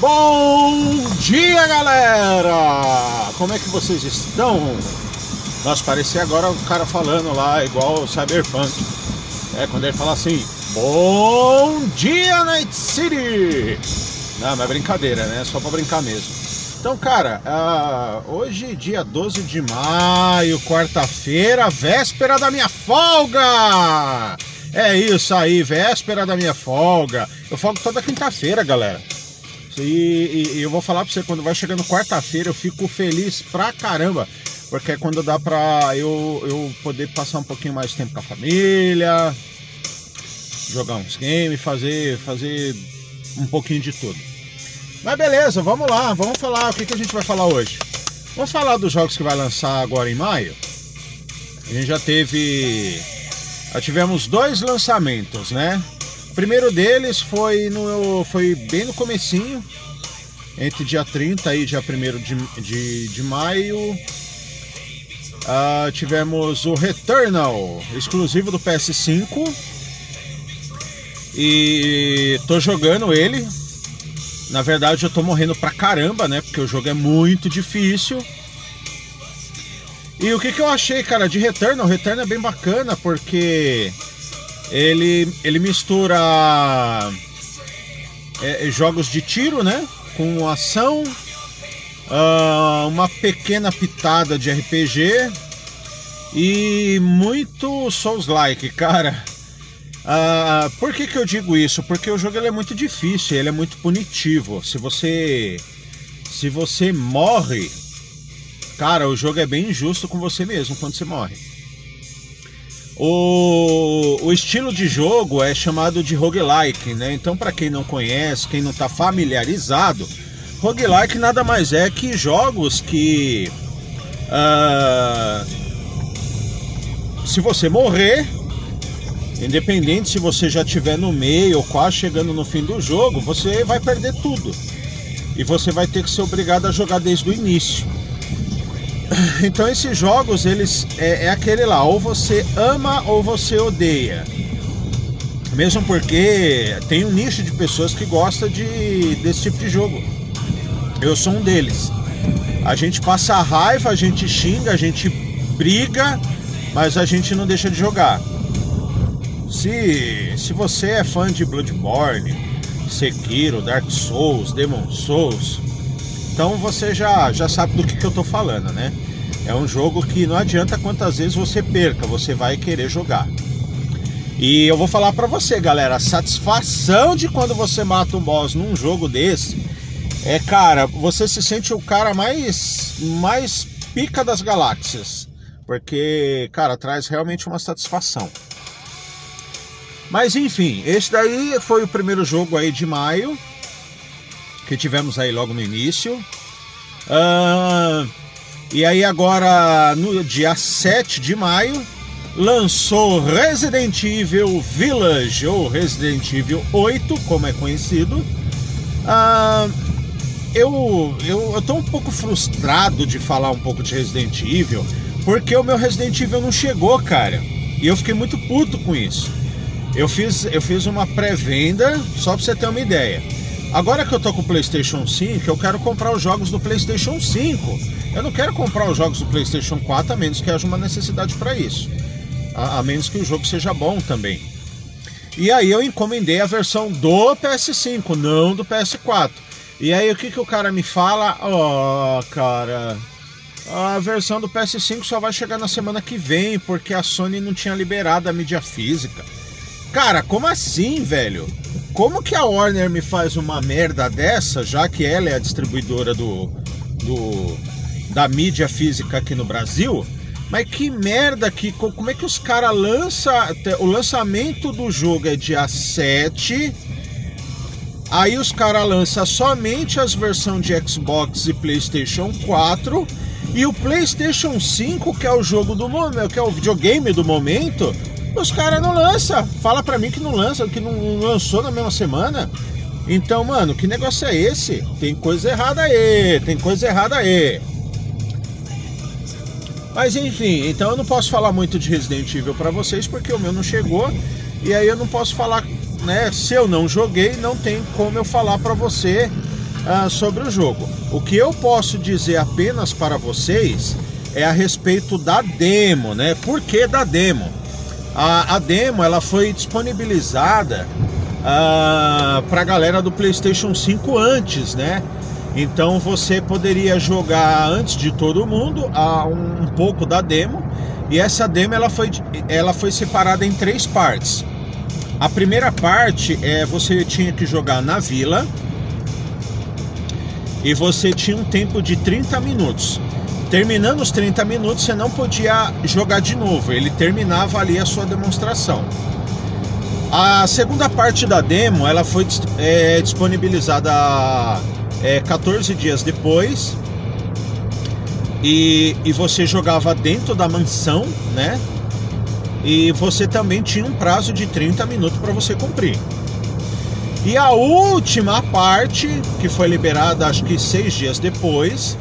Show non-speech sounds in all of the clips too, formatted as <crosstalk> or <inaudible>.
Bom dia, galera! Como é que vocês estão? Nossa, parecia agora o cara falando lá, igual o Cyberpunk. É, quando ele fala assim: Bom dia, Night City! Não, mas é brincadeira, né? Só pra brincar mesmo. Então, cara, uh, hoje, dia 12 de maio, quarta-feira, véspera da minha folga! É isso aí, véspera da minha folga. Eu folgo toda quinta-feira, galera. E, e, e, eu vou falar pra você, quando vai chegando quarta-feira, eu fico feliz pra caramba. Porque é quando dá pra eu, eu poder passar um pouquinho mais tempo com a família, jogar uns games, fazer, fazer um pouquinho de tudo. Mas beleza, vamos lá, vamos falar. O que, que a gente vai falar hoje? Vamos falar dos jogos que vai lançar agora em maio. A gente já teve. Já tivemos dois lançamentos, né? Primeiro deles foi, no, foi bem no comecinho, entre dia 30 e dia 1 de, de, de maio. Uh, tivemos o Returnal, exclusivo do PS5. E tô jogando ele. Na verdade, eu tô morrendo pra caramba, né? Porque o jogo é muito difícil. E o que, que eu achei, cara, de Return? O Return é bem bacana porque ele, ele mistura é, jogos de tiro, né? Com ação, uh, uma pequena pitada de RPG e muito Souls-like, cara. Uh, por que, que eu digo isso? Porque o jogo ele é muito difícil, ele é muito punitivo. Se você se você morre, Cara, o jogo é bem injusto com você mesmo quando você morre. O, o estilo de jogo é chamado de roguelike, né? Então, para quem não conhece, quem não está familiarizado, roguelike nada mais é que jogos que. Uh, se você morrer, independente se você já estiver no meio ou quase chegando no fim do jogo, você vai perder tudo. E você vai ter que ser obrigado a jogar desde o início. <laughs> Então esses jogos, eles é, é, aquele lá, ou você ama ou você odeia. Mesmo porque tem um nicho de pessoas que gosta de, desse tipo de jogo. Eu sou um deles. A gente passa raiva, a gente xinga, a gente briga, mas a gente não deixa de jogar. Se, se você é fã de Bloodborne, Sekiro, Dark Souls, Demon Souls, então você já, já sabe do que, que eu tô falando, né? É um jogo que não adianta quantas vezes você perca, você vai querer jogar. E eu vou falar para você, galera, a satisfação de quando você mata um boss num jogo desse é, cara, você se sente o cara mais mais pica das galáxias, porque, cara, traz realmente uma satisfação. Mas enfim, esse daí foi o primeiro jogo aí de maio que tivemos aí logo no início. Uh, e aí agora no dia 7 de maio lançou Resident Evil Village ou Resident Evil 8, como é conhecido. Uh, eu, eu, eu tô um pouco frustrado de falar um pouco de Resident Evil, porque o meu Resident Evil não chegou, cara. E eu fiquei muito puto com isso. Eu fiz, eu fiz uma pré-venda, só pra você ter uma ideia. Agora que eu tô com o PlayStation 5, eu quero comprar os jogos do PlayStation 5. Eu não quero comprar os jogos do PlayStation 4 a menos que haja uma necessidade para isso. A, a, menos que o jogo seja bom também. E aí eu encomendei a versão do PS5, não do PS4. E aí o que, que o cara me fala? Ó, oh, cara, a versão do PS5 só vai chegar na semana que vem, porque a Sony não tinha liberado a mídia física. Cara, como assim, velho? Como que a Warner me faz uma merda dessa, já que ela é a distribuidora do, do da mídia física aqui no Brasil? Mas que merda que como é que os caras lançam o lançamento do jogo é dia 7. Aí os caras lançam somente as versões de Xbox e PlayStation 4 e o PlayStation 5, que é o jogo do momento, que é o videogame do momento, os caras não lançam. Fala pra mim que não lança, que não lançou na mesma semana. Então, mano, que negócio é esse? Tem coisa errada aí, tem coisa errada aí. Mas enfim, então eu não posso falar muito de Resident Evil para vocês porque o meu não chegou e aí eu não posso falar, né? Se eu não joguei, não tem como eu falar para você uh, sobre o jogo. O que eu posso dizer apenas para vocês é a respeito da demo, né? Por que da demo? A, a demo ela foi disponibilizada ah, para a galera do PlayStation 5 antes, né? Então você poderia jogar antes de todo mundo uh, um, um pouco da demo e essa demo ela foi, ela foi separada em três partes. A primeira parte é você tinha que jogar na vila e você tinha um tempo de 30 minutos. Terminando os 30 minutos, você não podia jogar de novo, ele terminava ali a sua demonstração. A segunda parte da demo ela foi é, disponibilizada é, 14 dias depois e, e você jogava dentro da mansão, né? E você também tinha um prazo de 30 minutos para você cumprir. E a última parte, que foi liberada acho que seis dias depois,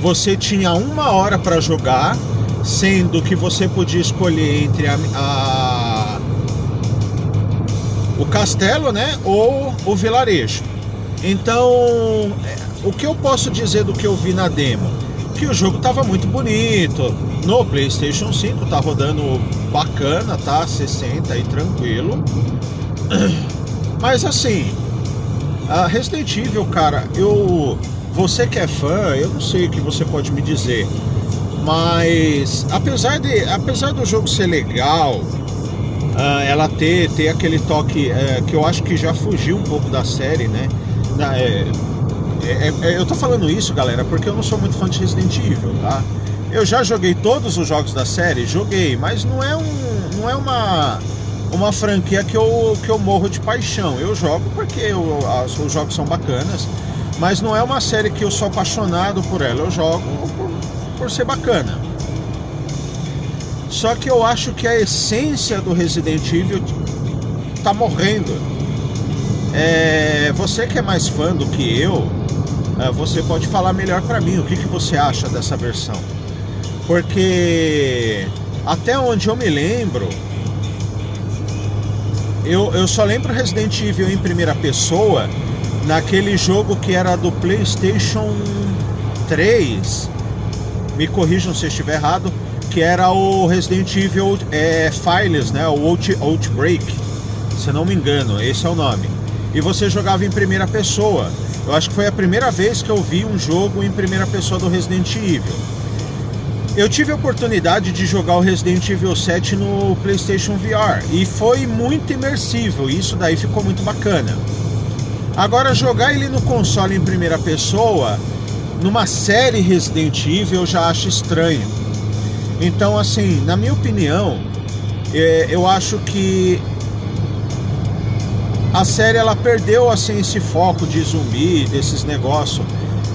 você tinha uma hora para jogar, sendo que você podia escolher entre a, a, o castelo, né, ou o vilarejo. Então, é, o que eu posso dizer do que eu vi na demo? Que o jogo estava muito bonito. No PlayStation 5 tá rodando bacana, tá? 60 aí tranquilo. <clears throat> Mas assim, a Resident Evil, cara, eu. Você que é fã, eu não sei o que você pode me dizer. Mas apesar, de, apesar do jogo ser legal, uh, ela ter, ter aquele toque uh, que eu acho que já fugiu um pouco da série, né? Da, é, é, é, eu tô falando isso, galera, porque eu não sou muito fã de Resident Evil, tá? Eu já joguei todos os jogos da série, joguei, mas não é um, não é uma uma franquia que eu, que eu morro de paixão. Eu jogo porque eu, as, os jogos são bacanas, mas não é uma série que eu sou apaixonado por ela. Eu jogo por, por ser bacana. Só que eu acho que a essência do Resident Evil tá morrendo. É, você que é mais fã do que eu, é, você pode falar melhor para mim o que, que você acha dessa versão. Porque até onde eu me lembro, eu, eu só lembro Resident Evil em primeira pessoa naquele jogo que era do PlayStation 3. Me corrijam se estiver errado, que era o Resident Evil é, Files, né? O Out, Outbreak, se não me engano, esse é o nome. E você jogava em primeira pessoa. Eu acho que foi a primeira vez que eu vi um jogo em primeira pessoa do Resident Evil. Eu tive a oportunidade de jogar o Resident Evil 7 no PlayStation VR e foi muito imersivo, isso daí ficou muito bacana. Agora, jogar ele no console em primeira pessoa, numa série Resident Evil, eu já acho estranho. Então, assim, na minha opinião, é, eu acho que a série ela perdeu assim esse foco de zumbi, desses negócios.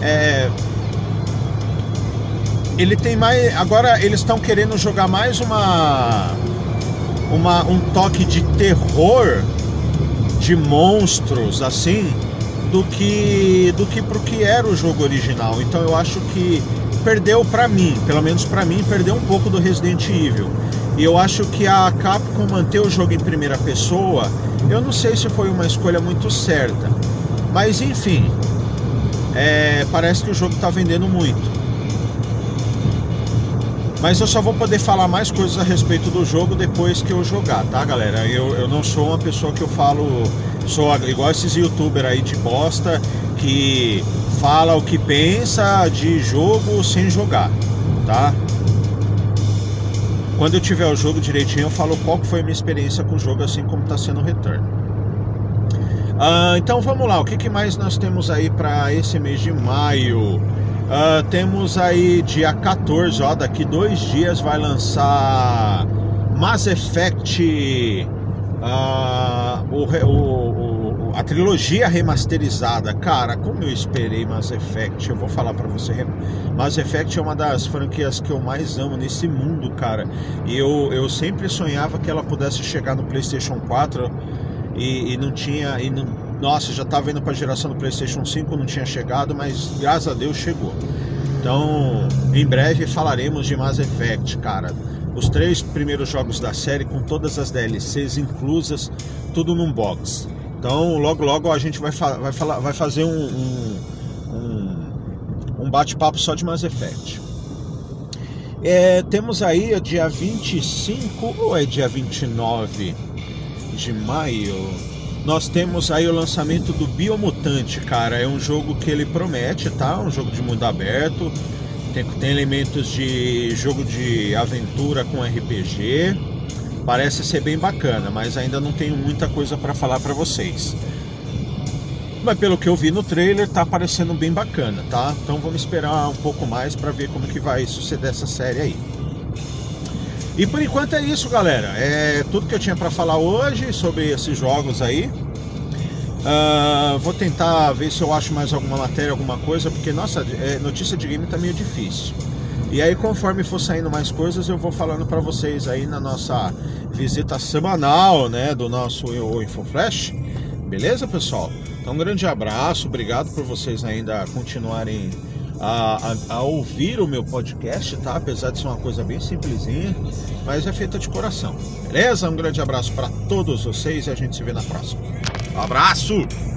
É, ele tem mais. Agora eles estão querendo jogar mais uma, uma. um toque de terror de monstros assim do que do que pro que era o jogo original. Então eu acho que perdeu para mim, pelo menos para mim, perdeu um pouco do Resident Evil. E eu acho que a Capcom manter o jogo em primeira pessoa, eu não sei se foi uma escolha muito certa. Mas enfim, é, parece que o jogo está vendendo muito. Mas eu só vou poder falar mais coisas a respeito do jogo depois que eu jogar, tá, galera? Eu, eu não sou uma pessoa que eu falo, sou igual esses youtubers aí de bosta que fala o que pensa de jogo sem jogar, tá? Quando eu tiver o jogo direitinho, eu falo qual foi a minha experiência com o jogo, assim como está sendo o return. Ah, então vamos lá, o que, que mais nós temos aí para esse mês de maio? Uh, temos aí dia 14, ó, daqui dois dias vai lançar Mass Effect, uh, o, o, o, a trilogia remasterizada. Cara, como eu esperei Mass Effect, eu vou falar para você. Mass Effect é uma das franquias que eu mais amo nesse mundo, cara. E eu, eu sempre sonhava que ela pudesse chegar no PlayStation 4 e, e não tinha. E não, nossa, já estava indo para a geração do PlayStation 5, não tinha chegado, mas graças a Deus chegou. Então, em breve falaremos de Mass Effect, cara. Os três primeiros jogos da série com todas as DLCs inclusas, tudo num box. Então logo logo a gente vai, fa vai, falar, vai fazer um, um, um, bate-papo só de Mass Effect. É, temos aí dia 25 ou é dia 29 de maio? Nós temos aí o lançamento do Biomutante, cara. É um jogo que ele promete, tá? Um jogo de mundo aberto. Tem, tem elementos de jogo de aventura com RPG. Parece ser bem bacana, mas ainda não tenho muita coisa para falar para vocês. Mas pelo que eu vi no trailer, tá parecendo bem bacana, tá? Então vamos esperar um pouco mais para ver como que vai suceder essa série aí. E por enquanto é isso, galera. É tudo que eu tinha para falar hoje sobre esses jogos aí. Uh, vou tentar ver se eu acho mais alguma matéria, alguma coisa, porque nossa, é, notícia de game tá meio difícil. E aí, conforme for saindo mais coisas, eu vou falando para vocês aí na nossa visita semanal, né, do nosso InfoFlash. Beleza, pessoal? Então, um grande abraço, obrigado por vocês ainda continuarem a, a, a, ouvir o meu podcast, tá? Apesar de ser uma coisa bem simplesinha, mas é feita de coração. Beleza? Um grande abraço para todos vocês e a gente se vê na próxima. Um abraço!